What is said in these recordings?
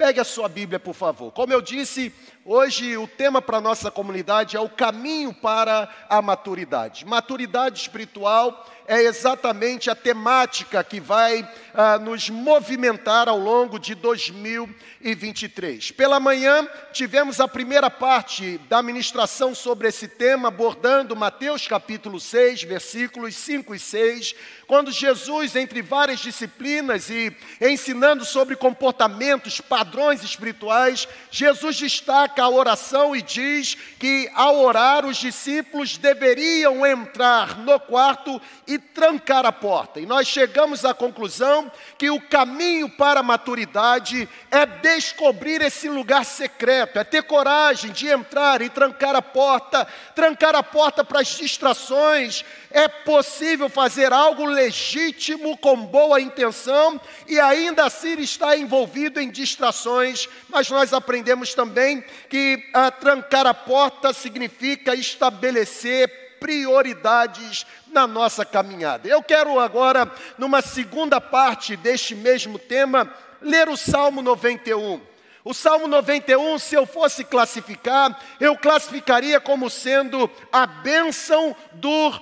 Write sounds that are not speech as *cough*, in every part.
pegue a sua Bíblia, por favor. Como eu disse, hoje o tema para a nossa comunidade é o caminho para a maturidade. Maturidade espiritual é exatamente a temática que vai ah, nos movimentar ao longo de 2023. Pela manhã, tivemos a primeira parte da ministração sobre esse tema, abordando Mateus capítulo 6, versículos 5 e 6, quando Jesus, entre várias disciplinas e ensinando sobre comportamentos, padrões espirituais, Jesus destaca a oração e diz que ao orar os discípulos deveriam entrar no quarto e trancar a porta. E nós chegamos à conclusão que o caminho para a maturidade é descobrir esse lugar secreto, é ter coragem de entrar e trancar a porta, trancar a porta para as distrações. É possível fazer algo legítimo com boa intenção e ainda assim estar envolvido em distrações, mas nós aprendemos também que a ah, trancar a porta significa estabelecer prioridades na nossa caminhada. Eu quero agora, numa segunda parte deste mesmo tema, ler o Salmo 91. O Salmo 91, se eu fosse classificar, eu classificaria como sendo a bênção do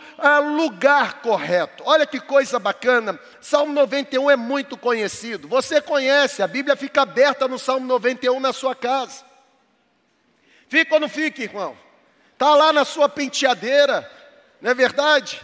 lugar correto. Olha que coisa bacana. Salmo 91 é muito conhecido. Você conhece, a Bíblia fica aberta no Salmo 91 na sua casa. Fica ou não fica, irmão? Está lá na sua penteadeira, não é verdade?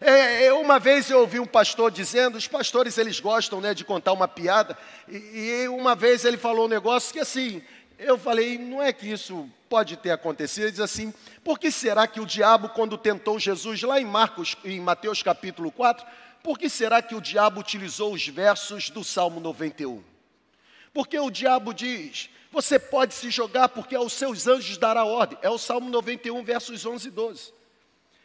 É, é, uma vez eu ouvi um pastor dizendo, os pastores eles gostam né, de contar uma piada, e, e uma vez ele falou um negócio que assim, eu falei, não é que isso pode ter acontecido, ele diz assim, por que será que o diabo, quando tentou Jesus lá em Marcos, em Mateus capítulo 4, por que será que o diabo utilizou os versos do Salmo 91? Porque o diabo diz, você pode se jogar porque aos seus anjos dará ordem. É o Salmo 91, versos 11 e 12.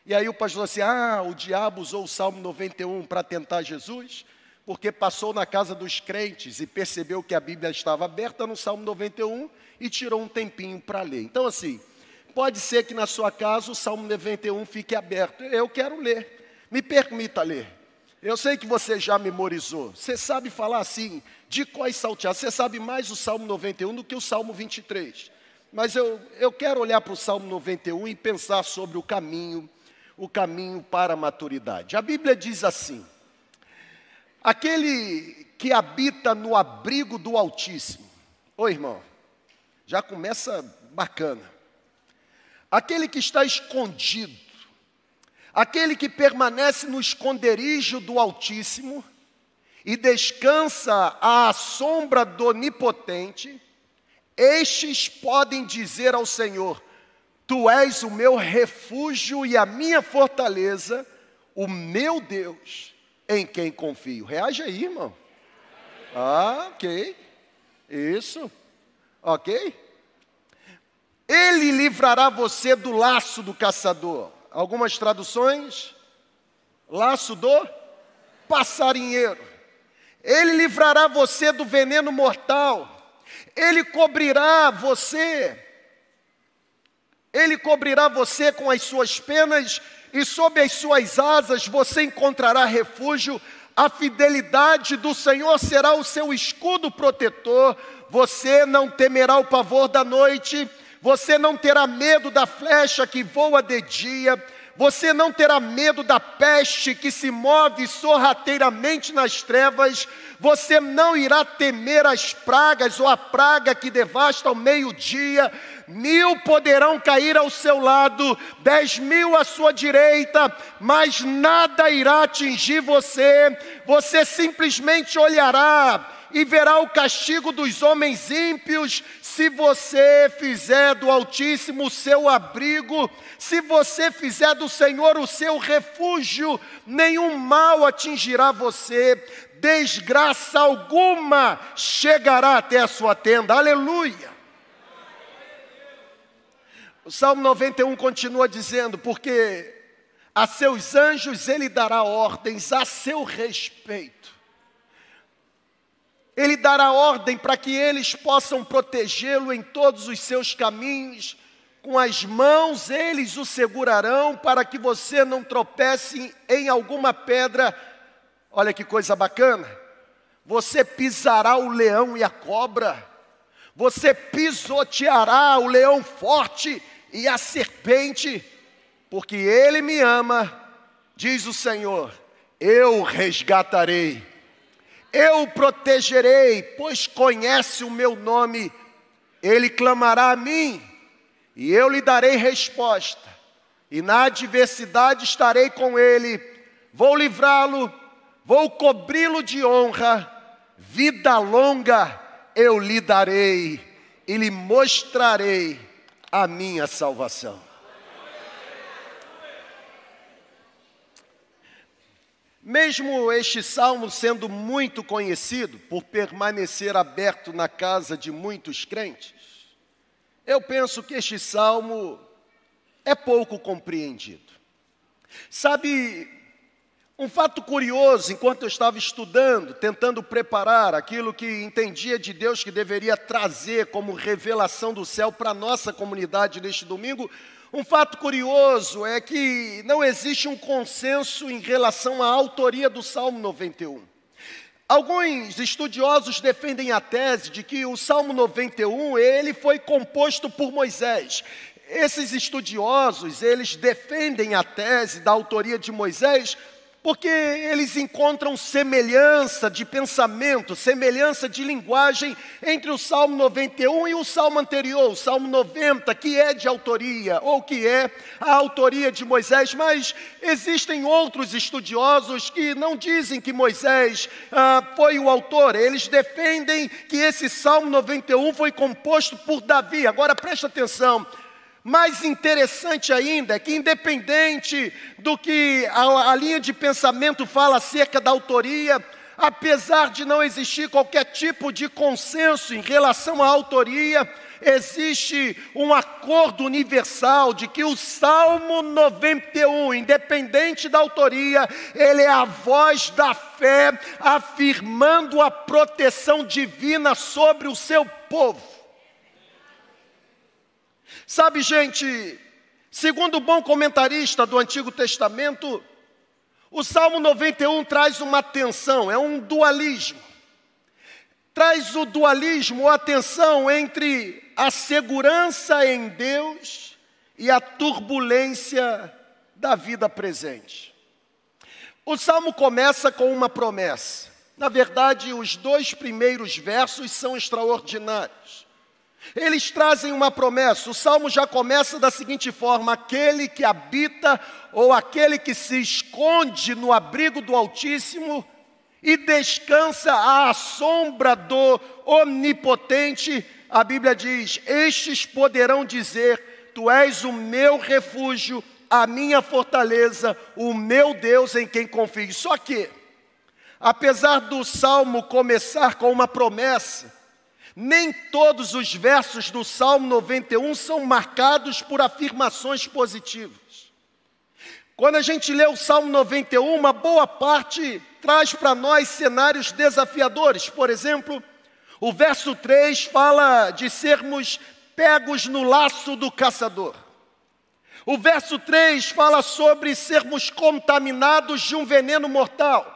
E aí o pastor disse: Ah, o diabo usou o Salmo 91 para tentar Jesus, porque passou na casa dos crentes e percebeu que a Bíblia estava aberta no Salmo 91 e tirou um tempinho para ler. Então, assim, pode ser que na sua casa o Salmo 91 fique aberto. Eu quero ler. Me permita ler. Eu sei que você já memorizou. Você sabe falar assim, de quais saltear. Você sabe mais o Salmo 91 do que o Salmo 23. Mas eu, eu quero olhar para o Salmo 91 e pensar sobre o caminho, o caminho para a maturidade. A Bíblia diz assim: aquele que habita no abrigo do Altíssimo. Ô irmão, já começa bacana. Aquele que está escondido Aquele que permanece no esconderijo do Altíssimo e descansa à sombra do Onipotente, estes podem dizer ao Senhor: Tu és o meu refúgio e a minha fortaleza, o meu Deus, em quem confio. Reage aí, irmão. Ah, ok. Isso. Ok? Ele livrará você do laço do caçador algumas traduções, laço do passarinheiro. Ele livrará você do veneno mortal. Ele cobrirá você. Ele cobrirá você com as suas penas e sob as suas asas você encontrará refúgio. A fidelidade do Senhor será o seu escudo protetor. Você não temerá o pavor da noite você não terá medo da flecha que voa de dia, você não terá medo da peste que se move sorrateiramente nas trevas, você não irá temer as pragas ou a praga que devasta ao meio-dia, mil poderão cair ao seu lado, dez mil à sua direita, mas nada irá atingir você, você simplesmente olhará e verá o castigo dos homens ímpios, se você fizer do Altíssimo o seu abrigo, se você fizer do Senhor o seu refúgio, nenhum mal atingirá você, desgraça alguma chegará até a sua tenda. Aleluia! O Salmo 91 continua dizendo: Porque a seus anjos ele dará ordens a seu respeito ele dará ordem para que eles possam protegê-lo em todos os seus caminhos. Com as mãos eles o segurarão para que você não tropece em alguma pedra. Olha que coisa bacana. Você pisará o leão e a cobra. Você pisoteará o leão forte e a serpente, porque ele me ama, diz o Senhor, eu resgatarei, eu o protegerei, pois conhece o meu nome, ele clamará a mim, e eu lhe darei resposta, e na adversidade estarei com ele, vou livrá-lo, vou cobri-lo de honra, vida longa eu lhe darei e lhe mostrarei a minha salvação. Mesmo este salmo sendo muito conhecido por permanecer aberto na casa de muitos crentes, eu penso que este salmo é pouco compreendido. Sabe, um fato curioso, enquanto eu estava estudando, tentando preparar aquilo que entendia de Deus que deveria trazer como revelação do céu para a nossa comunidade neste domingo, um fato curioso é que não existe um consenso em relação à autoria do Salmo 91. Alguns estudiosos defendem a tese de que o Salmo 91 ele foi composto por Moisés. Esses estudiosos, eles defendem a tese da autoria de Moisés porque eles encontram semelhança de pensamento, semelhança de linguagem entre o Salmo 91 e o Salmo anterior, o Salmo 90, que é de autoria, ou que é a autoria de Moisés, mas existem outros estudiosos que não dizem que Moisés ah, foi o autor, eles defendem que esse Salmo 91 foi composto por Davi. Agora preste atenção, mais interessante ainda é que, independente do que a, a, linha de pensamento fala acerca da autoria, apesar de não existir qualquer tipo de consenso em relação à autoria, existe um acordo universal de que o Salmo 91, independente da autoria, ele é a voz da fé afirmando a proteção divina sobre o seu povo. Sabe, gente, segundo o bom comentarista do Antigo Testamento, o Salmo 91 traz uma tensão, é um dualismo. Traz o dualismo, a tensão entre a segurança em Deus e a turbulência da vida presente. O salmo começa com uma promessa. Na verdade, os dois primeiros versos são extraordinários. Eles trazem uma promessa. O salmo já começa da seguinte forma: aquele que habita ou aquele que se esconde no abrigo do Altíssimo e descansa à sombra do Onipotente, a Bíblia diz: estes poderão dizer: Tu és o meu refúgio, a minha fortaleza, o meu Deus em quem confio. Só que, apesar do salmo começar com uma promessa, nem todos os versos do Salmo 91 são marcados por afirmações positivas. Quando a gente lê o Salmo 91, uma boa parte traz para nós cenários desafiadores. Por exemplo, o verso 3 fala de sermos pegos no laço do caçador. O verso 3 fala sobre sermos contaminados de um veneno mortal.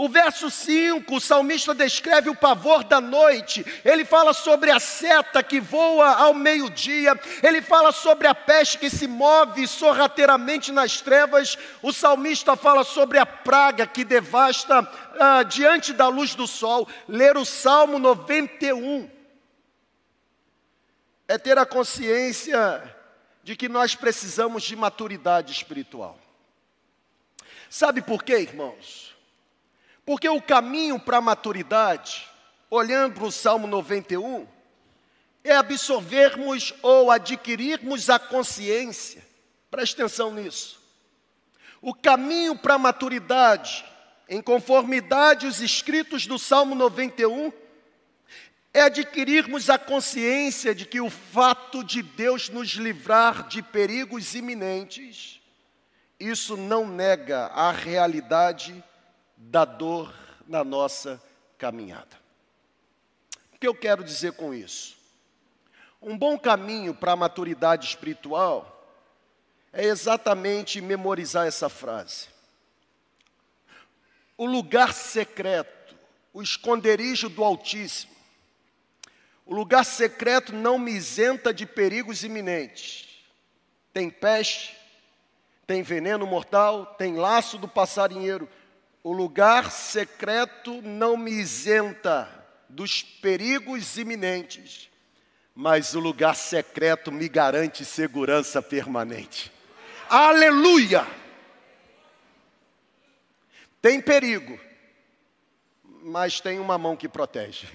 O verso 5, o salmista descreve o pavor da noite, ele fala sobre a seta que voa ao meio-dia, ele fala sobre a peste que se move sorrateiramente nas trevas, o salmista fala sobre a praga que devasta ah, diante da luz do sol. Ler o Salmo 91 é ter a consciência de que nós precisamos de maturidade espiritual. Sabe por quê, irmãos? Porque o caminho para a maturidade, olhando para o Salmo 91, é absorvermos ou adquirirmos a consciência, preste atenção nisso. O caminho para a maturidade, em conformidade aos escritos do Salmo 91, é adquirirmos a consciência de que o fato de Deus nos livrar de perigos iminentes, isso não nega a realidade da dor na nossa caminhada. O que eu quero dizer com isso? Um bom caminho para a maturidade espiritual é exatamente memorizar essa frase. O lugar secreto, o esconderijo do Altíssimo, O lugar secreto não me isenta de perigos iminentes. Tem peste, tem veneno mortal, tem laço do passarinheiro. O lugar secreto não me isenta dos perigos iminentes, mas o lugar secreto me garante segurança permanente. Aleluia! Tem perigo, mas tem uma mão que protege.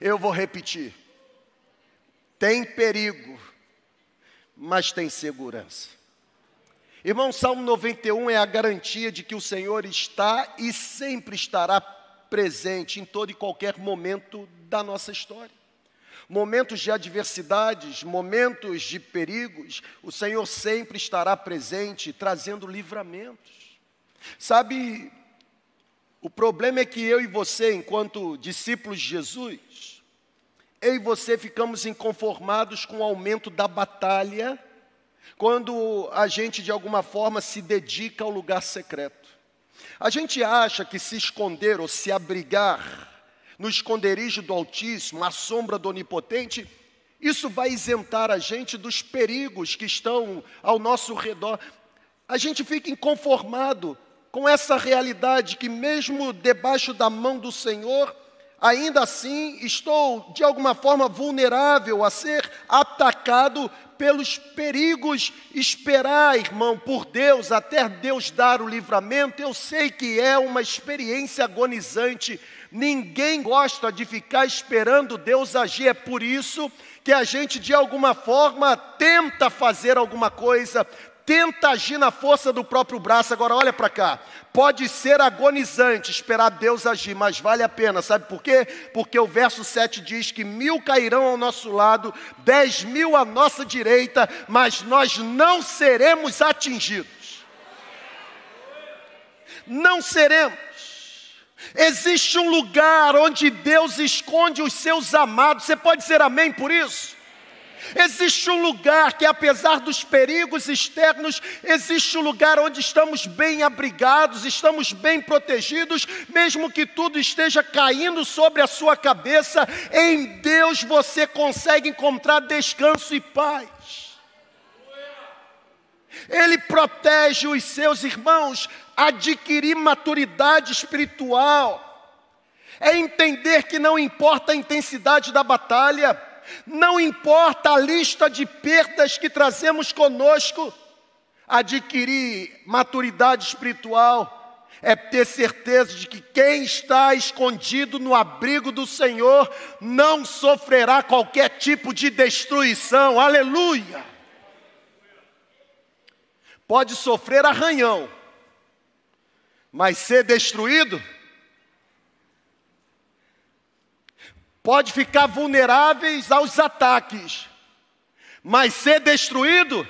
Eu vou repetir. Tem perigo, mas tem segurança. Irmão, Salmo 91 é a garantia de que o Senhor está e sempre estará presente em todo e qualquer momento da nossa história. Momentos de adversidades, momentos de perigos, o Senhor sempre estará presente, trazendo livramentos. Sabe, o problema é que eu e você, enquanto discípulos de Jesus, eu e você ficamos inconformados com o aumento da batalha, quando a gente de alguma forma se dedica ao lugar secreto. A gente acha que se esconder ou se abrigar no esconderijo do Altíssimo, à sombra do Onipotente, isso vai isentar a gente dos perigos que estão ao nosso redor. A gente fica inconformado com essa realidade que, mesmo debaixo da mão do Senhor, ainda assim estou de alguma forma vulnerável a ser atacado pelos perigos. Esperar, irmão, por Deus, até Deus dar o livramento, eu sei que é uma experiência agonizante. Ninguém gosta de ficar esperando Deus agir, é por isso que a gente de alguma forma tenta fazer alguma coisa, tenta agir na força do próprio braço. Agora, olha para cá. Pode ser agonizante esperar Deus agir, mas vale a pena, sabe por quê? Porque o verso 7 diz que mil cairão ao nosso lado, dez mil à nossa direita, mas nós não seremos atingidos. Não seremos. Existe um lugar onde Deus esconde os seus amados. Você pode dizer amém por isso? Existe um lugar que, apesar dos perigos externos, existe um lugar onde estamos bem abrigados, estamos bem protegidos, mesmo que tudo esteja caindo sobre a sua cabeça, em Deus você consegue encontrar descanso e paz. Ele protege os seus irmãos, adquirir maturidade espiritual, é entender que não importa a intensidade da batalha, não importa a lista de perdas que trazemos conosco, adquirir maturidade espiritual é ter certeza de que quem está escondido no abrigo do Senhor não sofrerá qualquer tipo de destruição. Aleluia! Pode sofrer arranhão, mas ser destruído pode ficar vulneráveis aos ataques, mas ser destruído,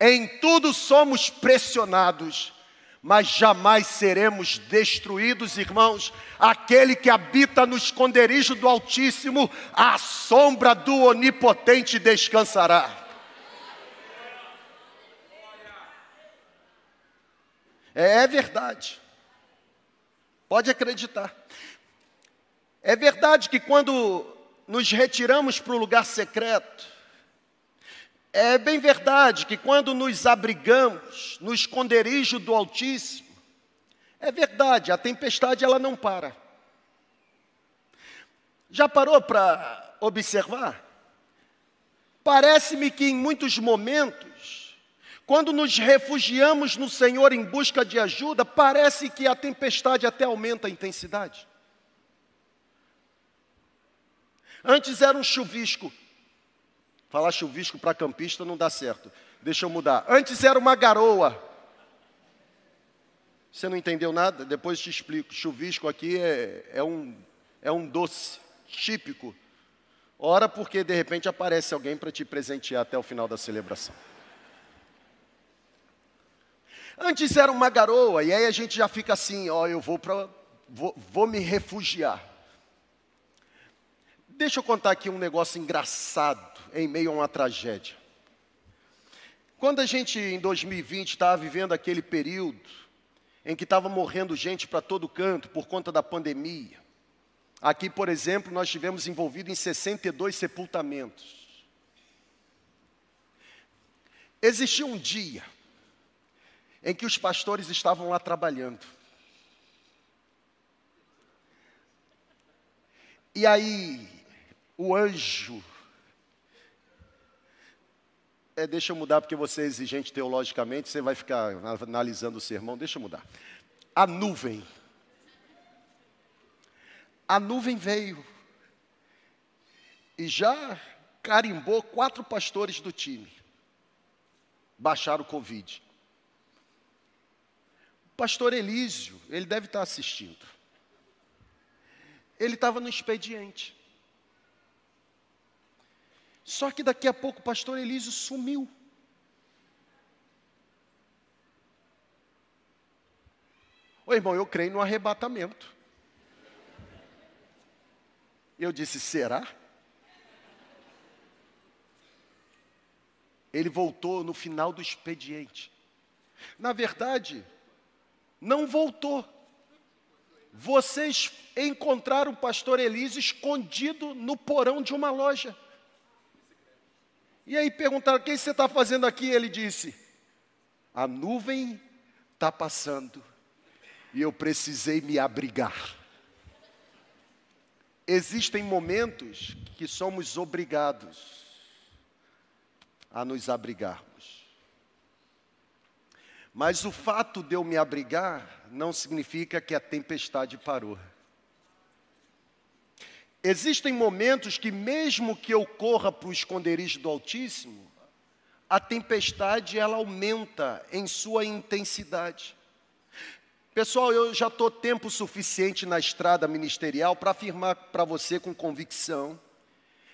em tudo somos pressionados, mas jamais seremos destruídos, irmãos. Aquele que habita no esconderijo do Altíssimo, à sombra do Onipotente descansará. É, é verdade. Pode acreditar. É verdade que quando nos retiramos para o lugar secreto, é bem verdade que quando nos abrigamos no esconderijo do Altíssimo, é verdade, a tempestade ela não para. Já parou para observar? Parece-me que em muitos momentos, quando nos refugiamos no Senhor em busca de ajuda, parece que a tempestade até aumenta a intensidade. Antes era um chuvisco. Falar chuvisco para campista não dá certo. Deixa eu mudar. Antes era uma garoa. Você não entendeu nada? Depois te explico. Chuvisco aqui é, é, um, é um doce típico. Ora, porque de repente aparece alguém para te presentear até o final da celebração. Antes era uma garoa, e aí a gente já fica assim: ó, eu vou, pra, vou, vou me refugiar. Deixa eu contar aqui um negócio engraçado em meio a uma tragédia. Quando a gente, em 2020, estava vivendo aquele período em que estava morrendo gente para todo canto por conta da pandemia, Aqui, por exemplo, nós tivemos envolvido em 62 sepultamentos. Existiu um dia em que os pastores estavam lá trabalhando. E aí, o anjo. É, deixa eu mudar, porque você é exigente teologicamente, você vai ficar analisando o sermão. Deixa eu mudar. A nuvem. A nuvem veio e já carimbou quatro pastores do time. Baixaram o Covid. O pastor Elísio, ele deve estar assistindo. Ele estava no expediente. Só que daqui a pouco o pastor Elísio sumiu. Ô irmão, eu creio no arrebatamento. Eu disse: será? Ele voltou no final do expediente. Na verdade, não voltou. Vocês encontraram o pastor Elísio escondido no porão de uma loja. E aí perguntaram: o que você está fazendo aqui? Ele disse: a nuvem está passando e eu precisei me abrigar. Existem momentos que somos obrigados a nos abrigarmos. Mas o fato de eu me abrigar não significa que a tempestade parou. Existem momentos que, mesmo que eu corra para o esconderijo do Altíssimo, a tempestade ela aumenta em sua intensidade. Pessoal, eu já estou tempo suficiente na estrada ministerial para afirmar para você com convicção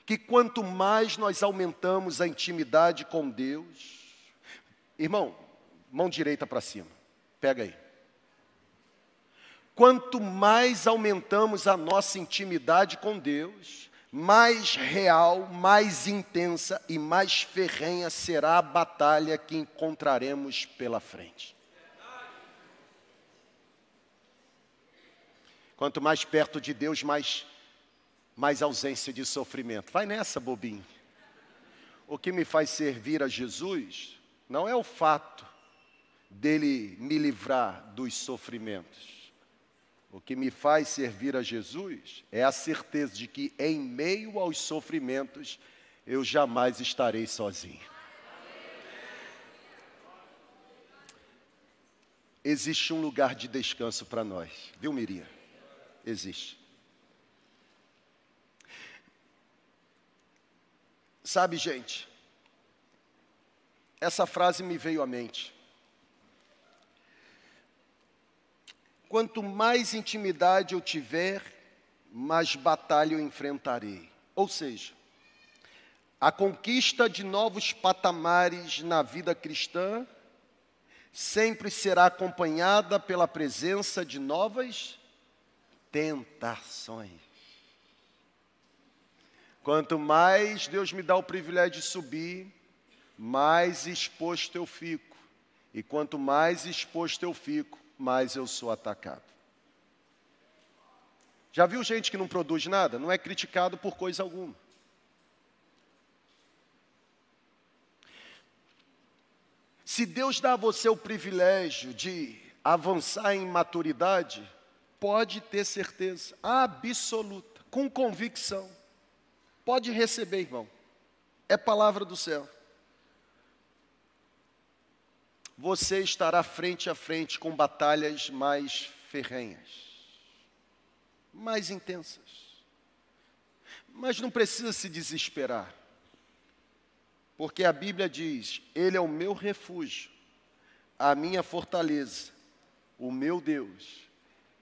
que quanto mais nós aumentamos a intimidade com Deus, irmão, mão direita para cima, pega aí. Quanto mais aumentamos a nossa intimidade com Deus, mais real, mais intensa e mais ferrenha será a batalha que encontraremos pela frente. Quanto mais perto de Deus, mais, mais ausência de sofrimento. Vai nessa, bobinho. O que me faz servir a Jesus não é o fato dele me livrar dos sofrimentos o que me faz servir a Jesus é a certeza de que, em meio aos sofrimentos, eu jamais estarei sozinho. Existe um lugar de descanso para nós, viu, Miriam? Existe. Sabe, gente, essa frase me veio à mente. Quanto mais intimidade eu tiver, mais batalha eu enfrentarei. Ou seja, a conquista de novos patamares na vida cristã sempre será acompanhada pela presença de novas tentações. Quanto mais Deus me dá o privilégio de subir, mais exposto eu fico. E quanto mais exposto eu fico, mais eu sou atacado. Já viu gente que não produz nada? Não é criticado por coisa alguma. Se Deus dá a você o privilégio de avançar em maturidade, pode ter certeza absoluta, com convicção. Pode receber, irmão. É palavra do céu você estará frente a frente com batalhas mais ferrenhas, mais intensas. Mas não precisa se desesperar, porque a Bíblia diz: Ele é o meu refúgio, a minha fortaleza, o meu Deus,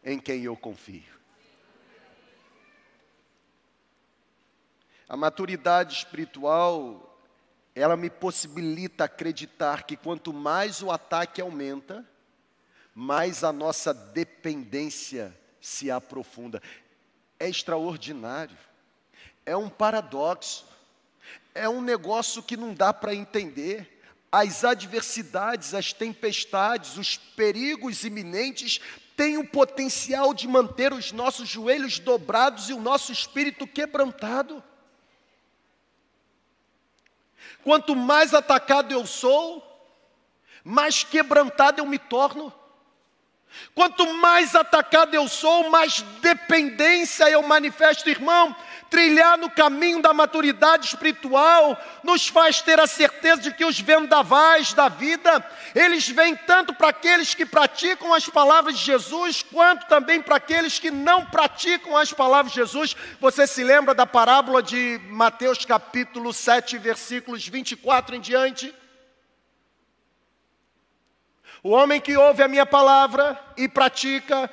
em quem eu confio. A maturidade espiritual ela me possibilita acreditar que quanto mais o ataque aumenta, mais a nossa dependência se aprofunda. É extraordinário, é um paradoxo, é um negócio que não dá para entender. As adversidades, as tempestades, os perigos iminentes tem o potencial de manter os nossos joelhos dobrados e o nosso espírito quebrantado. Quanto mais atacado eu sou, mais quebrantado eu me torno. Quanto mais atacado eu sou, mais dependência eu manifesto, irmão. Trilhar no caminho da maturidade espiritual nos faz ter a certeza de que os vendavais da vida, eles vêm tanto para aqueles que praticam as palavras de Jesus, quanto também para aqueles que não praticam as palavras de Jesus. Você se lembra da parábola de Mateus capítulo 7, versículos 24 em diante? O homem que ouve a minha palavra e pratica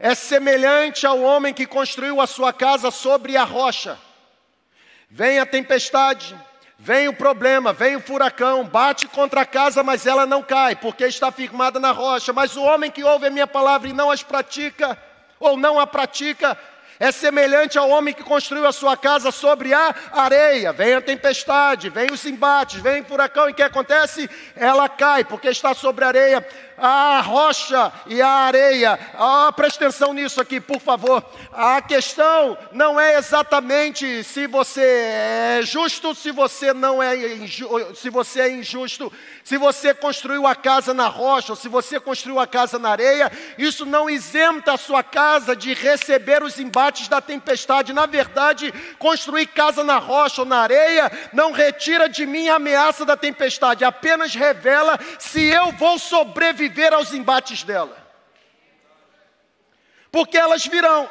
é semelhante ao homem que construiu a sua casa sobre a rocha. Vem a tempestade, vem o problema, vem o furacão, bate contra a casa, mas ela não cai, porque está firmada na rocha. Mas o homem que ouve a minha palavra e não as pratica, ou não a pratica, é semelhante ao homem que construiu a sua casa sobre a areia. Vem a tempestade, vem os embates, vem o furacão, e o que acontece? Ela cai, porque está sobre a areia a rocha e a areia. Ah, preste atenção nisso aqui, por favor. A questão não é exatamente se você é justo, se você não é se você é injusto, se você construiu a casa na rocha, ou se você construiu a casa na areia, isso não isenta a sua casa de receber os embates da tempestade. Na verdade, construir casa na rocha ou na areia não retira de mim a ameaça da tempestade, apenas revela se eu vou sobreviver sobreviver aos embates dela. Porque elas virão.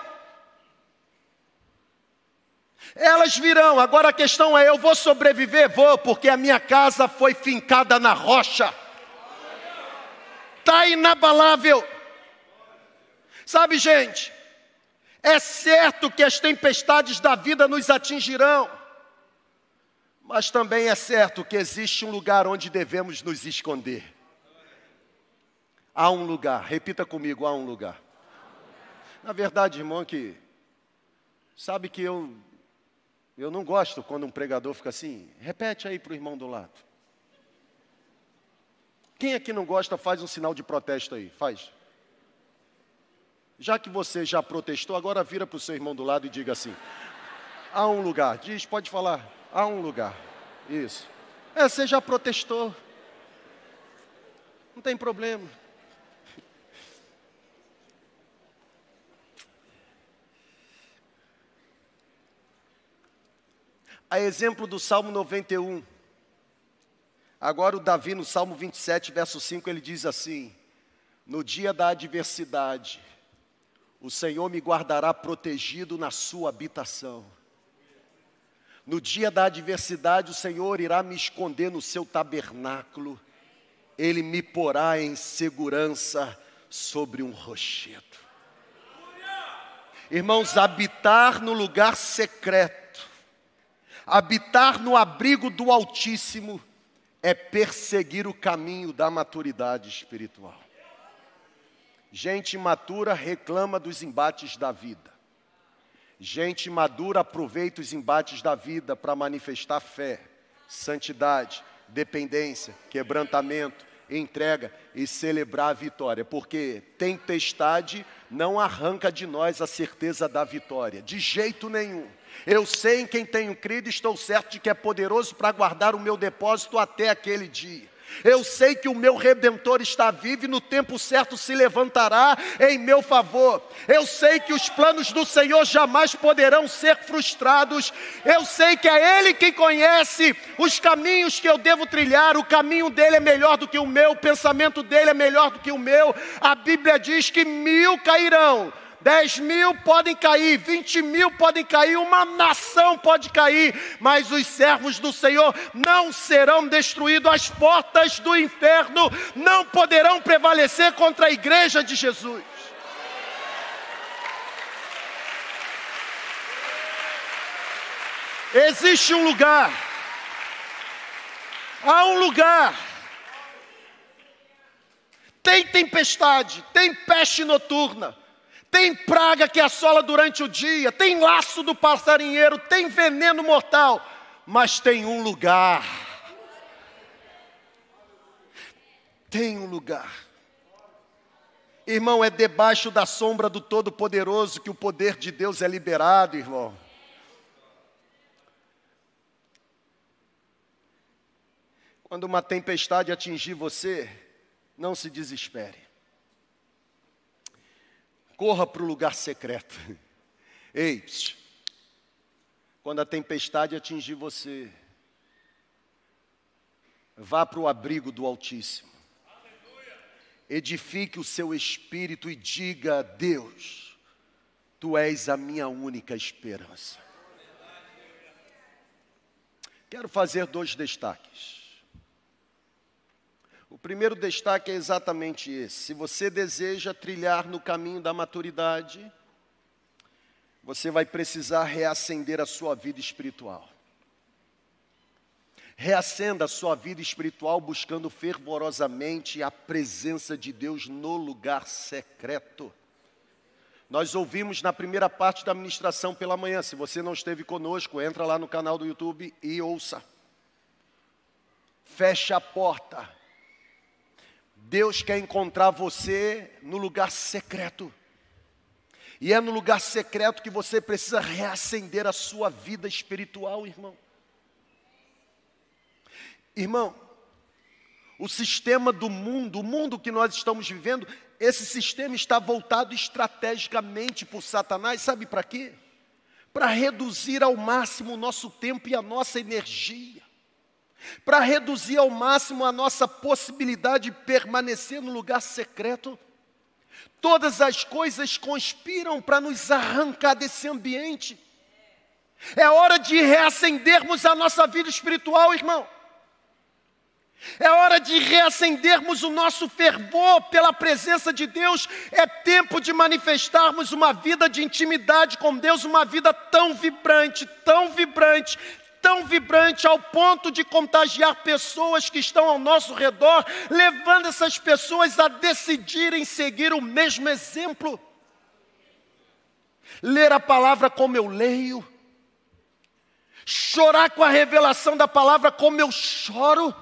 Elas virão. Agora a questão é: eu vou sobreviver? Vou, porque a minha casa foi fincada na rocha. Está inabalável. Sabe, gente, é certo que as tempestades da vida nos atingirão, mas também é certo que existe um lugar onde devemos nos esconder. Há um lugar, repita comigo, há um lugar. Na verdade, irmão, que sabe que eu eu não gosto quando um pregador fica assim, repete aí para o irmão do lado. Quem aqui não gosta, faz um sinal de protesto aí, faz. Já que você já protestou, agora vira para o seu irmão do lado e diga assim: há um lugar, diz, pode falar, há um lugar. Isso. É, você já protestou. Não tem problema. A exemplo do Salmo 91. Agora o Davi no Salmo 27, verso 5, ele diz assim: No dia da adversidade, o Senhor me guardará protegido na sua habitação. No dia da adversidade, o Senhor irá me esconder no seu tabernáculo. Ele me porá em segurança sobre um rochedo. Irmãos, habitar no lugar secreto Habitar no abrigo do Altíssimo é perseguir o caminho da maturidade espiritual. Gente imatura reclama dos embates da vida. Gente madura aproveita os embates da vida para manifestar fé, santidade, dependência, quebrantamento, entrega e celebrar a vitória, porque tempestade não arranca de nós a certeza da vitória, de jeito nenhum. Eu sei em quem tenho crido e estou certo de que é poderoso para guardar o meu depósito até aquele dia. Eu sei que o meu redentor está vivo e no tempo certo se levantará em meu favor. Eu sei que os planos do Senhor jamais poderão ser frustrados. Eu sei que é Ele quem conhece os caminhos que eu devo trilhar. O caminho dele é melhor do que o meu, o pensamento dele é melhor do que o meu. A Bíblia diz que mil cairão 10 mil podem cair, 20 mil podem cair, uma nação pode cair, mas os servos do Senhor não serão destruídos, as portas do inferno não poderão prevalecer contra a igreja de Jesus. Existe um lugar, há um lugar, tem tempestade, tem peste noturna, tem praga que assola durante o dia, tem laço do passarinheiro, tem veneno mortal, mas tem um lugar. Tem um lugar. Irmão, é debaixo da sombra do Todo-Poderoso que o poder de Deus é liberado, irmão. Quando uma tempestade atingir você, não se desespere. Corra para o lugar secreto. *laughs* Ei, quando a tempestade atingir você, vá para o abrigo do Altíssimo. Edifique o seu espírito e diga a Deus: Tu és a minha única esperança. Quero fazer dois destaques. O primeiro destaque é exatamente esse. Se você deseja trilhar no caminho da maturidade, você vai precisar reacender a sua vida espiritual. Reacenda a sua vida espiritual buscando fervorosamente a presença de Deus no lugar secreto. Nós ouvimos na primeira parte da ministração pela manhã. Se você não esteve conosco, entra lá no canal do YouTube e ouça. Feche a porta Deus quer encontrar você no lugar secreto. E é no lugar secreto que você precisa reacender a sua vida espiritual, irmão. Irmão, o sistema do mundo, o mundo que nós estamos vivendo, esse sistema está voltado estrategicamente por Satanás, sabe para quê? Para reduzir ao máximo o nosso tempo e a nossa energia para reduzir ao máximo a nossa possibilidade de permanecer no lugar secreto. Todas as coisas conspiram para nos arrancar desse ambiente. É hora de reacendermos a nossa vida espiritual, irmão. É hora de reacendermos o nosso fervor pela presença de Deus. É tempo de manifestarmos uma vida de intimidade com Deus, uma vida tão vibrante, tão vibrante, tão vibrante ao ponto de contagiar pessoas que estão ao nosso redor, levando essas pessoas a decidirem seguir o mesmo exemplo. Ler a palavra como eu leio, chorar com a revelação da palavra como eu choro,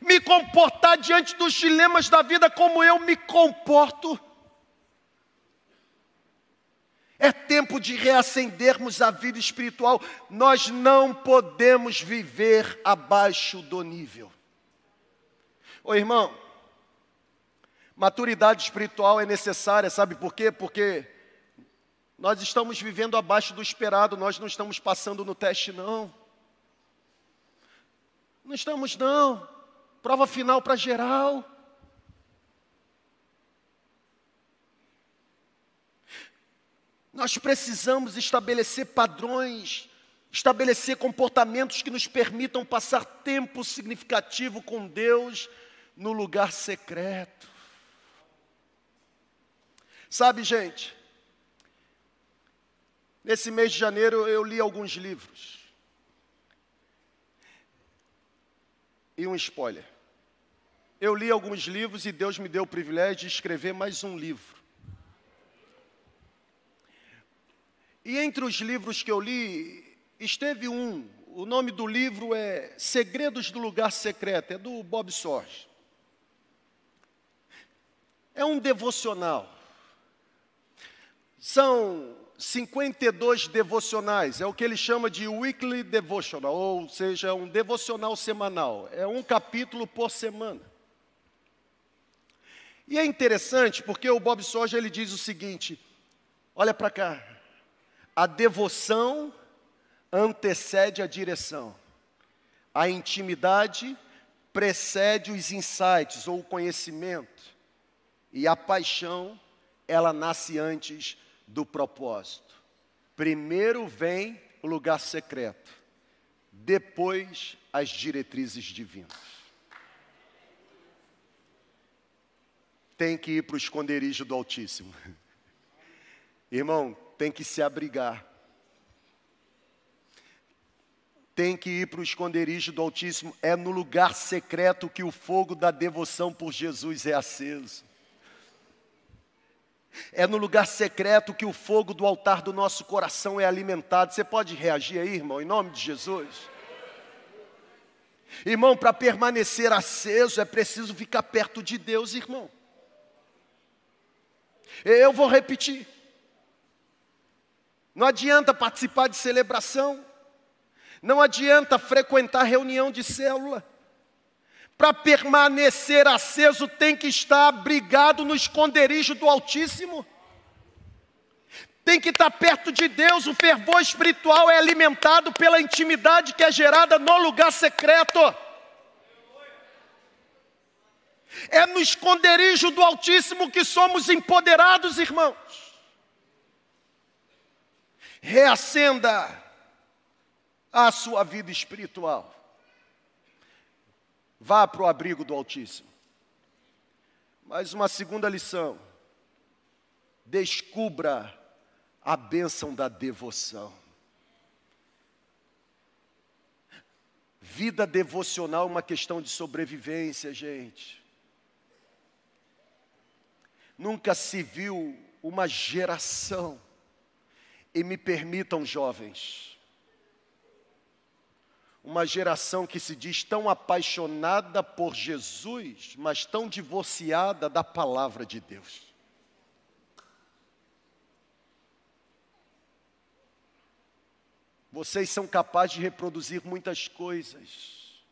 me comportar diante dos dilemas da vida como eu me comporto é tempo de reacendermos a vida espiritual. Nós não podemos viver abaixo do nível. Ô irmão, maturidade espiritual é necessária, sabe por quê? Porque nós estamos vivendo abaixo do esperado, nós não estamos passando no teste, não. Não estamos, não. Prova final para geral. Nós precisamos estabelecer padrões, estabelecer comportamentos que nos permitam passar tempo significativo com Deus no lugar secreto. Sabe, gente, nesse mês de janeiro eu li alguns livros. E um spoiler. Eu li alguns livros e Deus me deu o privilégio de escrever mais um livro. E entre os livros que eu li, esteve um, o nome do livro é Segredos do Lugar Secreto, é do Bob Sorge. É um devocional. São 52 devocionais, é o que ele chama de weekly devotional, ou seja, um devocional semanal. É um capítulo por semana. E é interessante porque o Bob Sorge ele diz o seguinte: olha para cá, a devoção antecede a direção. A intimidade precede os insights ou o conhecimento. E a paixão, ela nasce antes do propósito. Primeiro vem o lugar secreto, depois as diretrizes divinas. Tem que ir para o esconderijo do Altíssimo. *laughs* Irmão, tem que se abrigar. Tem que ir para o esconderijo do Altíssimo. É no lugar secreto que o fogo da devoção por Jesus é aceso. É no lugar secreto que o fogo do altar do nosso coração é alimentado. Você pode reagir aí, irmão, em nome de Jesus? Irmão, para permanecer aceso é preciso ficar perto de Deus, irmão. Eu vou repetir. Não adianta participar de celebração, não adianta frequentar reunião de célula. Para permanecer aceso, tem que estar abrigado no esconderijo do Altíssimo. Tem que estar perto de Deus. O fervor espiritual é alimentado pela intimidade que é gerada no lugar secreto. É no esconderijo do Altíssimo que somos empoderados, irmãos. Reacenda a sua vida espiritual. Vá para o abrigo do Altíssimo. Mais uma segunda lição. Descubra a bênção da devoção. Vida devocional é uma questão de sobrevivência, gente. Nunca se viu uma geração, e me permitam, jovens, uma geração que se diz tão apaixonada por Jesus, mas tão divorciada da palavra de Deus. Vocês são capazes de reproduzir muitas coisas,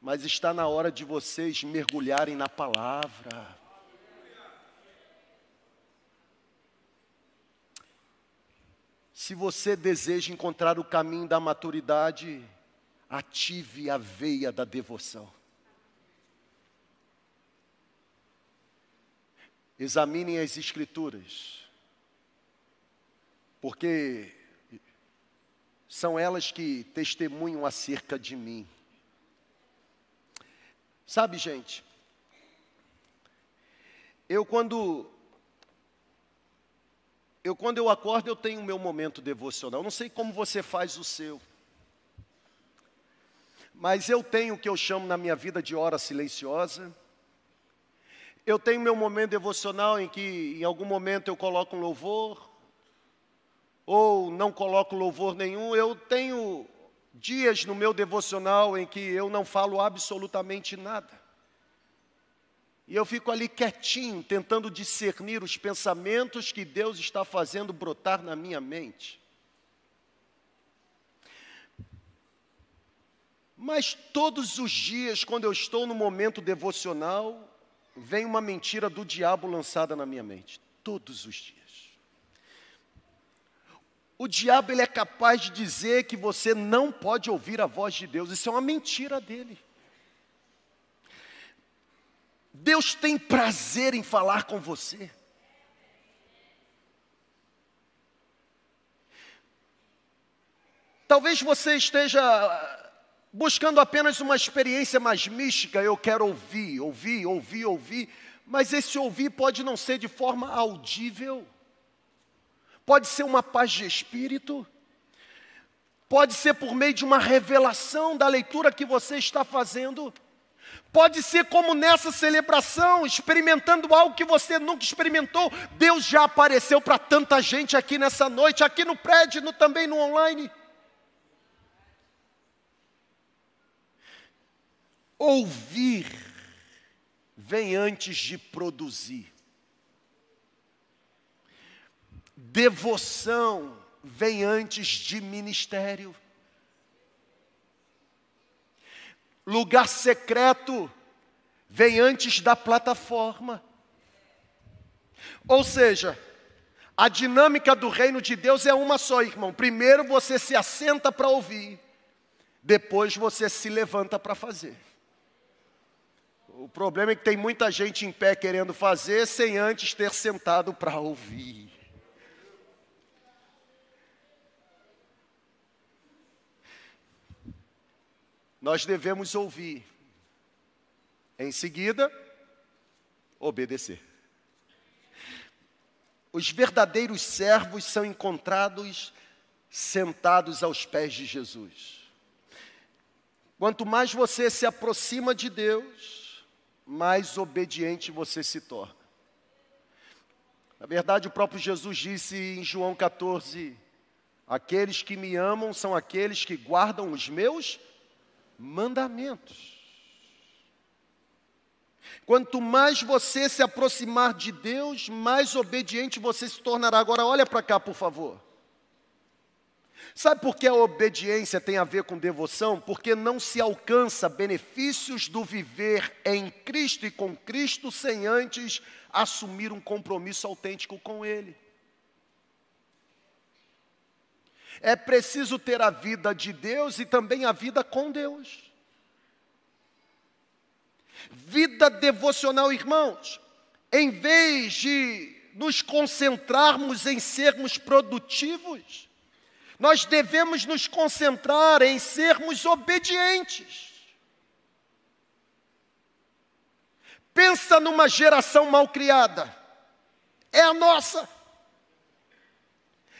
mas está na hora de vocês mergulharem na palavra. Se você deseja encontrar o caminho da maturidade, ative a veia da devoção. Examinem as Escrituras, porque são elas que testemunham acerca de mim. Sabe, gente, eu quando eu quando eu acordo, eu tenho o meu momento devocional. Não sei como você faz o seu. Mas eu tenho o que eu chamo na minha vida de hora silenciosa. Eu tenho meu momento devocional em que em algum momento eu coloco um louvor ou não coloco louvor nenhum. Eu tenho dias no meu devocional em que eu não falo absolutamente nada. E eu fico ali quietinho, tentando discernir os pensamentos que Deus está fazendo brotar na minha mente. Mas todos os dias, quando eu estou no momento devocional, vem uma mentira do diabo lançada na minha mente. Todos os dias. O diabo ele é capaz de dizer que você não pode ouvir a voz de Deus. Isso é uma mentira dele. Deus tem prazer em falar com você. Talvez você esteja buscando apenas uma experiência mais mística, eu quero ouvir, ouvir, ouvir, ouvir, mas esse ouvir pode não ser de forma audível, pode ser uma paz de espírito, pode ser por meio de uma revelação da leitura que você está fazendo. Pode ser como nessa celebração, experimentando algo que você nunca experimentou. Deus já apareceu para tanta gente aqui nessa noite, aqui no prédio, no, também no online. Ouvir vem antes de produzir. Devoção vem antes de ministério. Lugar secreto vem antes da plataforma. Ou seja, a dinâmica do reino de Deus é uma só, irmão. Primeiro você se assenta para ouvir, depois você se levanta para fazer. O problema é que tem muita gente em pé querendo fazer sem antes ter sentado para ouvir. Nós devemos ouvir. Em seguida, obedecer. Os verdadeiros servos são encontrados sentados aos pés de Jesus. Quanto mais você se aproxima de Deus, mais obediente você se torna. Na verdade, o próprio Jesus disse em João 14: Aqueles que me amam são aqueles que guardam os meus mandamentos. Quanto mais você se aproximar de Deus, mais obediente você se tornará. Agora, olha para cá, por favor. Sabe por que a obediência tem a ver com devoção? Porque não se alcança benefícios do viver em Cristo e com Cristo sem antes assumir um compromisso autêntico com Ele. É preciso ter a vida de Deus e também a vida com Deus. Vida devocional, irmãos, em vez de nos concentrarmos em sermos produtivos, nós devemos nos concentrar em sermos obedientes. Pensa numa geração mal criada. É a nossa.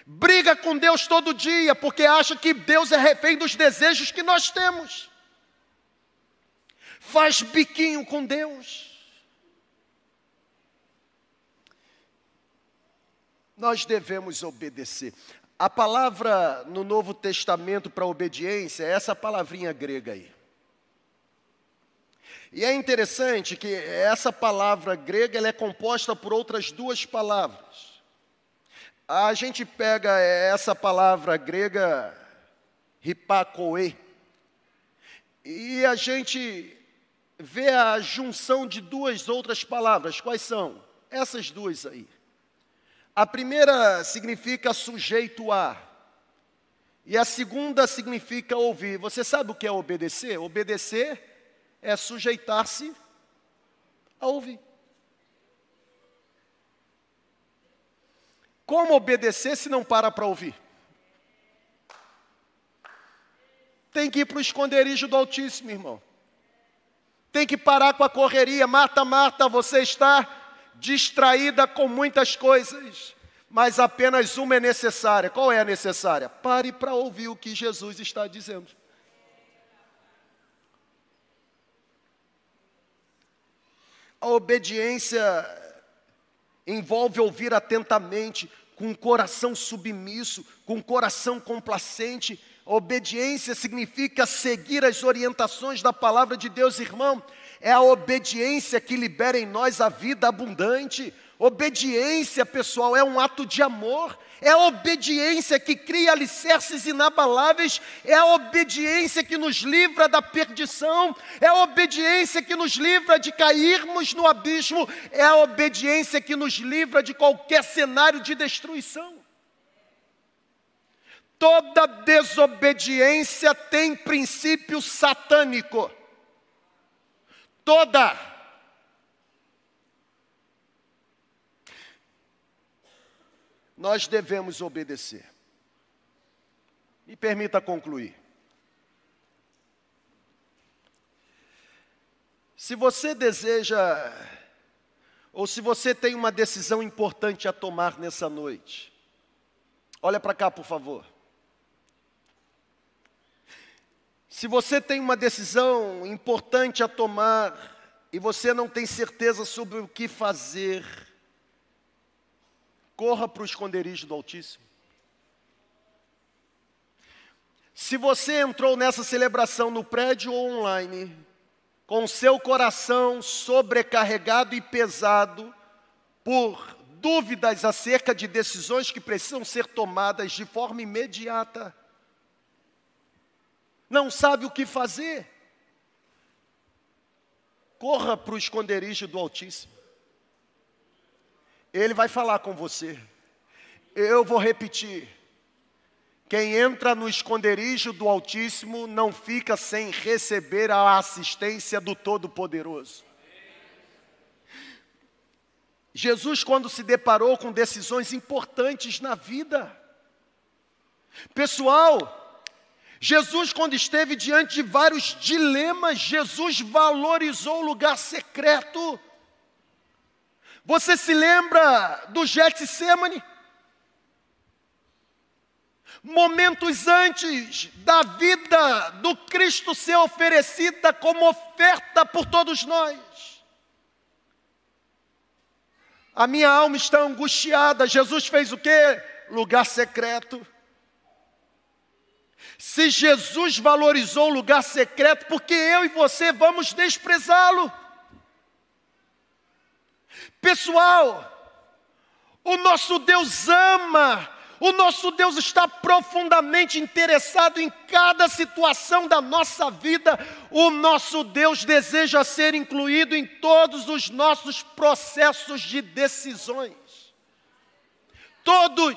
Briga com Deus todo dia porque acha que Deus é refém dos desejos que nós temos. Faz biquinho com Deus. Nós devemos obedecer. A palavra no Novo Testamento para obediência é essa palavrinha grega aí. E é interessante que essa palavra grega ela é composta por outras duas palavras. A gente pega essa palavra grega ripakoe e a gente vê a junção de duas outras palavras. Quais são? Essas duas aí. A primeira significa sujeito a, e a segunda significa ouvir. Você sabe o que é obedecer? Obedecer é sujeitar-se a ouvir. Como obedecer se não para para ouvir? Tem que ir para o esconderijo do Altíssimo, irmão. Tem que parar com a correria. Marta, Marta, você está distraída com muitas coisas, mas apenas uma é necessária. Qual é a necessária? Pare para ouvir o que Jesus está dizendo. A obediência envolve ouvir atentamente, com o coração submisso, com o coração complacente. Obediência significa seguir as orientações da palavra de Deus, irmão. É a obediência que libera em nós a vida abundante. Obediência, pessoal, é um ato de amor, é a obediência que cria alicerces inabaláveis, é a obediência que nos livra da perdição, é a obediência que nos livra de cairmos no abismo, é a obediência que nos livra de qualquer cenário de destruição. Toda desobediência tem princípio satânico toda. Nós devemos obedecer. Me permita concluir. Se você deseja, ou se você tem uma decisão importante a tomar nessa noite, olha para cá, por favor. Se você tem uma decisão importante a tomar e você não tem certeza sobre o que fazer, corra para o esconderijo do Altíssimo. Se você entrou nessa celebração no prédio ou online, com seu coração sobrecarregado e pesado por dúvidas acerca de decisões que precisam ser tomadas de forma imediata, não sabe o que fazer, corra para o esconderijo do Altíssimo. Ele vai falar com você. Eu vou repetir. Quem entra no esconderijo do Altíssimo não fica sem receber a assistência do Todo-Poderoso. Jesus, quando se deparou com decisões importantes na vida, pessoal, Jesus, quando esteve diante de vários dilemas, Jesus valorizou o lugar secreto. Você se lembra do Getsemane? Momentos antes da vida do Cristo ser oferecida como oferta por todos nós. A minha alma está angustiada. Jesus fez o quê? Lugar secreto. Se Jesus valorizou o lugar secreto, porque eu e você vamos desprezá-lo? Pessoal, o nosso Deus ama, o nosso Deus está profundamente interessado em cada situação da nossa vida. O nosso Deus deseja ser incluído em todos os nossos processos de decisões. Todos.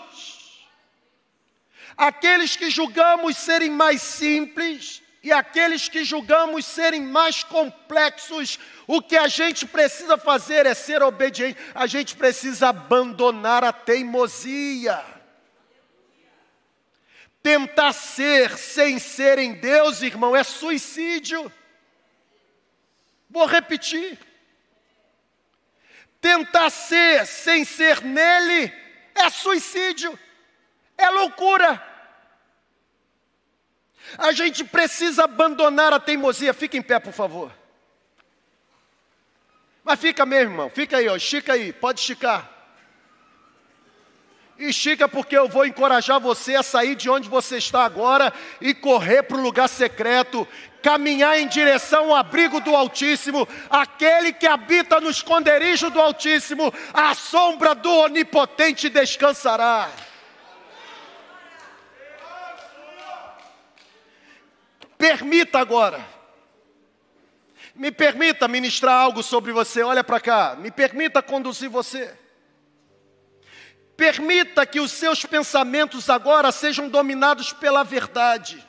Aqueles que julgamos serem mais simples, e aqueles que julgamos serem mais complexos, o que a gente precisa fazer é ser obediente, a gente precisa abandonar a teimosia. Tentar ser sem ser em Deus, irmão, é suicídio. Vou repetir. Tentar ser sem ser nele é suicídio, é loucura. A gente precisa abandonar a teimosia. Fica em pé, por favor. Mas fica mesmo, irmão. Fica aí, ó. Estica aí. Pode esticar. Estica porque eu vou encorajar você a sair de onde você está agora e correr para o lugar secreto, caminhar em direção ao abrigo do Altíssimo, aquele que habita no esconderijo do Altíssimo, a sombra do Onipotente descansará. Permita agora. Me permita ministrar algo sobre você. Olha para cá. Me permita conduzir você. Permita que os seus pensamentos agora sejam dominados pela verdade.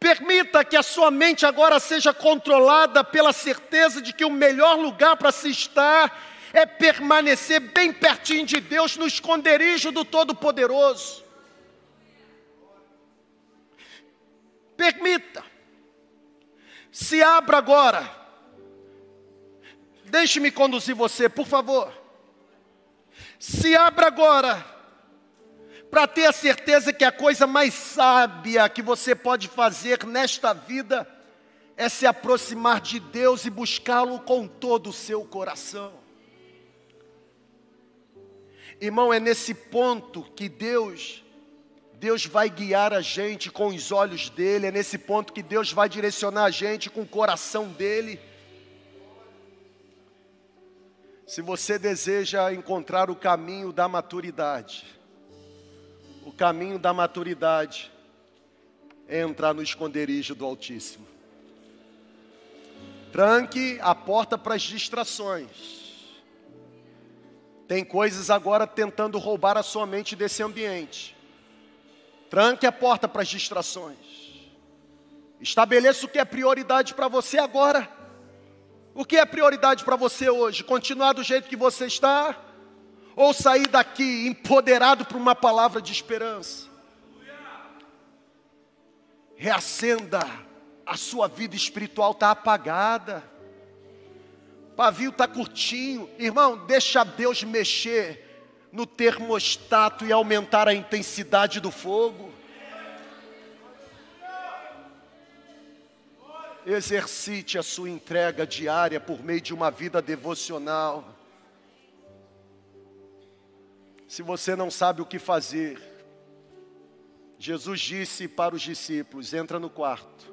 Permita que a sua mente agora seja controlada pela certeza de que o melhor lugar para se estar é permanecer bem pertinho de Deus, no esconderijo do Todo-Poderoso. Permita. Se abra agora. Deixe-me conduzir você, por favor. Se abra agora. Para ter a certeza que a coisa mais sábia que você pode fazer nesta vida é se aproximar de Deus e buscá-lo com todo o seu coração. Irmão, é nesse ponto que Deus Deus vai guiar a gente com os olhos dele, é nesse ponto que Deus vai direcionar a gente com o coração dele. Se você deseja encontrar o caminho da maturidade, o caminho da maturidade é entrar no esconderijo do Altíssimo. Tranque a porta para as distrações. Tem coisas agora tentando roubar a sua mente desse ambiente. Tranque a porta para as distrações. Estabeleça o que é prioridade para você agora. O que é prioridade para você hoje? Continuar do jeito que você está? Ou sair daqui empoderado por uma palavra de esperança? Reacenda, a sua vida espiritual está apagada. Pavio está curtinho. Irmão, deixa Deus mexer no termostato e aumentar a intensidade do fogo. Exercite a sua entrega diária por meio de uma vida devocional. Se você não sabe o que fazer, Jesus disse para os discípulos: entra no quarto,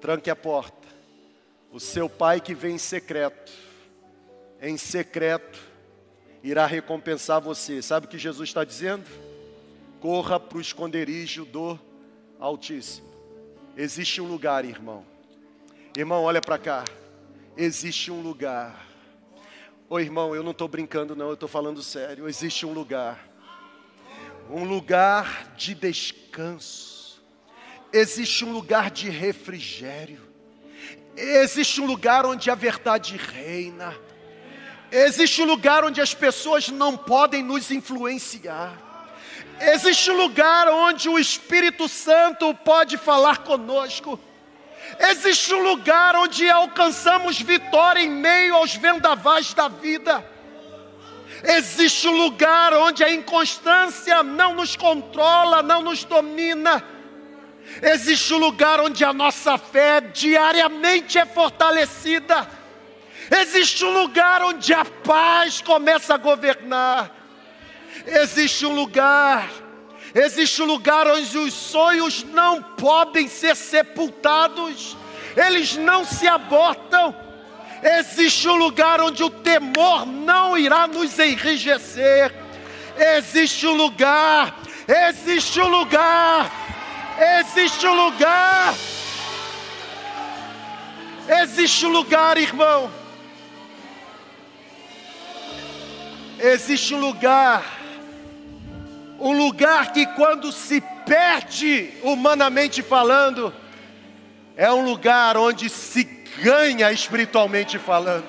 tranque a porta. O seu pai que vem em secreto, em secreto, irá recompensar você. Sabe o que Jesus está dizendo? Corra para o esconderijo do Altíssimo. Existe um lugar, irmão. Irmão, olha para cá. Existe um lugar. Ô irmão, eu não estou brincando, não, eu estou falando sério. Existe um lugar. Um lugar de descanso. Existe um lugar de refrigério. Existe um lugar onde a verdade reina Existe um lugar onde as pessoas não podem nos influenciar. Existe um lugar onde o Espírito Santo pode falar conosco. Existe um lugar onde alcançamos vitória em meio aos vendavais da vida. Existe um lugar onde a inconstância não nos controla, não nos domina. Existe um lugar onde a nossa fé diariamente é fortalecida. Existe um lugar onde a paz começa a governar. Existe um lugar, existe um lugar onde os sonhos não podem ser sepultados, eles não se abortam. Existe um lugar onde o temor não irá nos enrijecer. Existe um lugar, existe um lugar, existe um lugar. Existe um lugar, irmão. Existe um lugar. Um lugar que quando se perde, humanamente falando, é um lugar onde se ganha espiritualmente falando.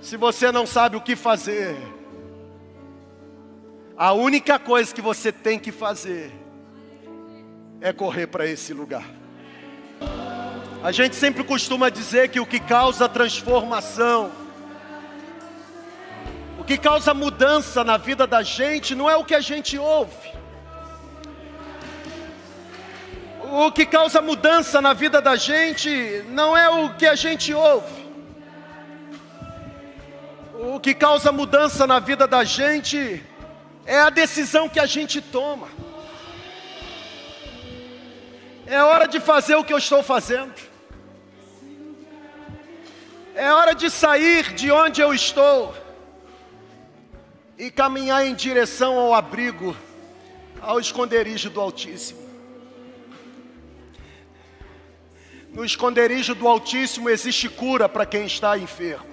Se você não sabe o que fazer, a única coisa que você tem que fazer é correr para esse lugar. A gente sempre costuma dizer que o que causa transformação, o que causa mudança na vida da gente, não é o que a gente ouve, o que causa mudança na vida da gente não é o que a gente ouve. O que causa mudança na vida da gente é a decisão que a gente toma. É hora de fazer o que eu estou fazendo. É hora de sair de onde eu estou e caminhar em direção ao abrigo, ao esconderijo do Altíssimo. No esconderijo do Altíssimo existe cura para quem está enfermo.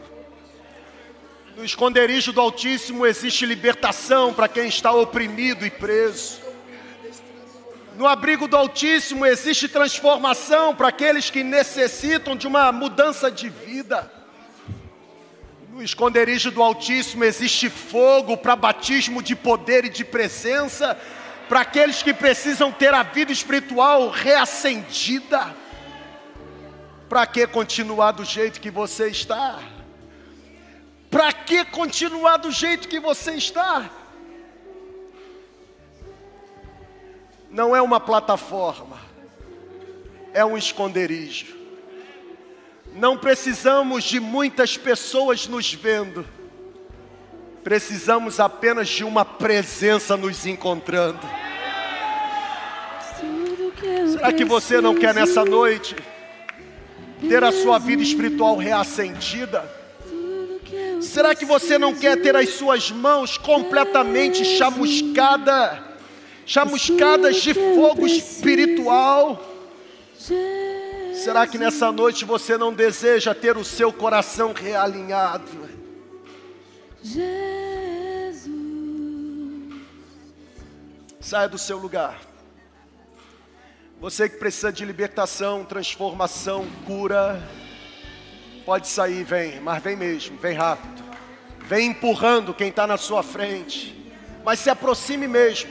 No esconderijo do Altíssimo existe libertação para quem está oprimido e preso. No abrigo do Altíssimo existe transformação para aqueles que necessitam de uma mudança de vida. No esconderijo do Altíssimo existe fogo para batismo de poder e de presença para aqueles que precisam ter a vida espiritual reacendida. Para que continuar do jeito que você está? Para que continuar do jeito que você está? Não é uma plataforma, é um esconderijo. Não precisamos de muitas pessoas nos vendo, precisamos apenas de uma presença nos encontrando. Será que você não quer nessa noite? ter a sua vida espiritual reacendida? Será que você não quer ter as suas mãos completamente chamuscada, chamuscadas de fogo espiritual? Será que nessa noite você não deseja ter o seu coração realinhado? Jesus. Saia do seu lugar. Você que precisa de libertação, transformação, cura, pode sair, vem, mas vem mesmo, vem rápido. Vem empurrando quem está na sua frente, mas se aproxime mesmo.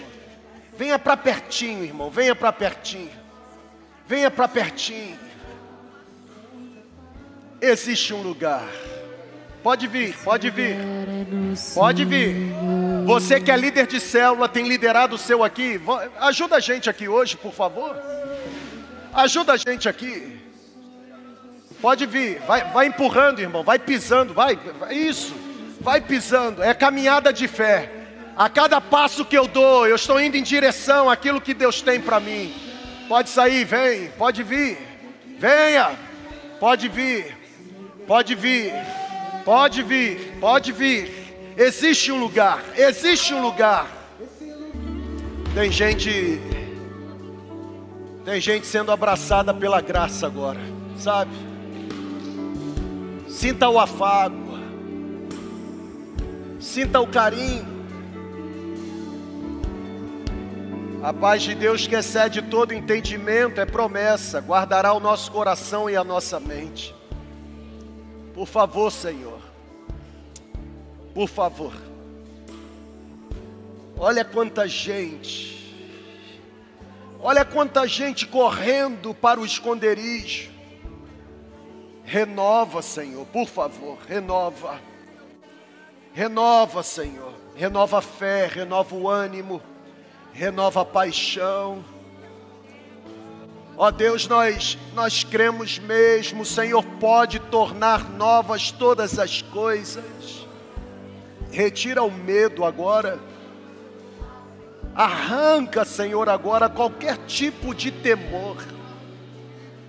Venha para pertinho, irmão, venha para pertinho. Venha para pertinho. Existe um lugar. Pode vir, pode vir. Pode vir. Você que é líder de célula, tem liderado o seu aqui. Ajuda a gente aqui hoje, por favor. Ajuda a gente aqui. Pode vir, vai, vai empurrando, irmão, vai pisando, vai, vai, isso, vai pisando. É caminhada de fé. A cada passo que eu dou, eu estou indo em direção àquilo que Deus tem para mim. Pode sair, vem, pode vir, venha, pode vir, pode vir, pode vir, pode vir. Existe um lugar, existe um lugar. Tem gente tem gente sendo abraçada pela graça agora, sabe? Sinta o afago, sinta o carinho. A paz de Deus que excede todo entendimento é promessa, guardará o nosso coração e a nossa mente. Por favor, Senhor, por favor, olha quanta gente Olha quanta gente correndo para o esconderijo. Renova, Senhor, por favor, renova. Renova, Senhor. Renova a fé, renova o ânimo, renova a paixão. Ó Deus, nós nós cremos mesmo, o Senhor pode tornar novas todas as coisas. Retira o medo agora. Arranca, Senhor, agora qualquer tipo de temor.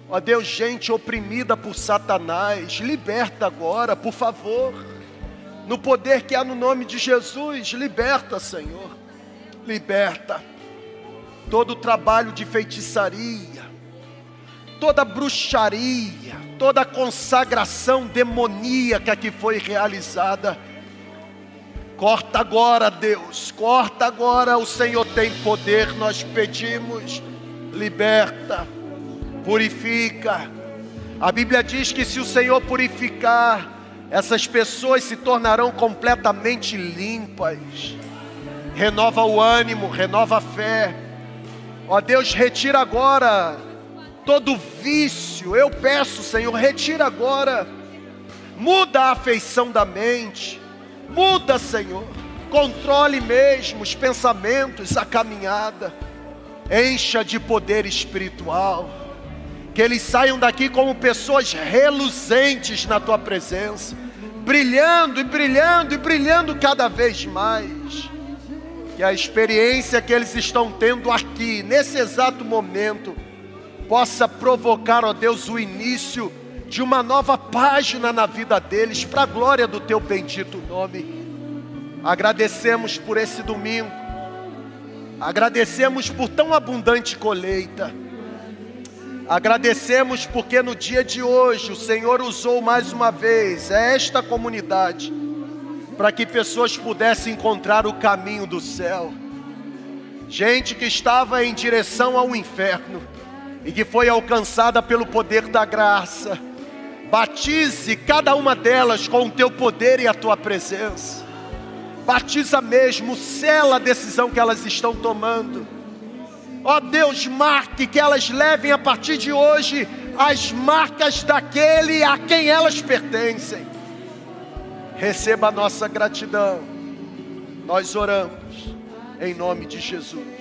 Ó Deus, gente oprimida por Satanás, liberta agora, por favor. No poder que há no nome de Jesus, liberta, Senhor. Liberta todo o trabalho de feitiçaria, toda bruxaria, toda consagração demoníaca que foi realizada. Corta agora, Deus, corta agora, o Senhor tem poder, nós pedimos, liberta, purifica. A Bíblia diz que se o Senhor purificar, essas pessoas se tornarão completamente limpas. Renova o ânimo, renova a fé. Ó Deus, retira agora todo vício. Eu peço, Senhor, retira agora. Muda a afeição da mente. Muda, Senhor. Controle mesmo os pensamentos, a caminhada. Encha de poder espiritual. Que eles saiam daqui como pessoas reluzentes na tua presença, brilhando e brilhando e brilhando cada vez mais. Que a experiência que eles estão tendo aqui, nesse exato momento, possa provocar, ó Deus, o início de uma nova página na vida deles, para a glória do teu bendito nome. Agradecemos por esse domingo, agradecemos por tão abundante colheita, agradecemos porque no dia de hoje o Senhor usou mais uma vez esta comunidade para que pessoas pudessem encontrar o caminho do céu. Gente que estava em direção ao inferno, e que foi alcançada pelo poder da graça. Batize cada uma delas com o teu poder e a tua presença. Batiza mesmo, sela a decisão que elas estão tomando. Ó oh Deus, marque que elas levem a partir de hoje as marcas daquele a quem elas pertencem. Receba a nossa gratidão. Nós oramos em nome de Jesus.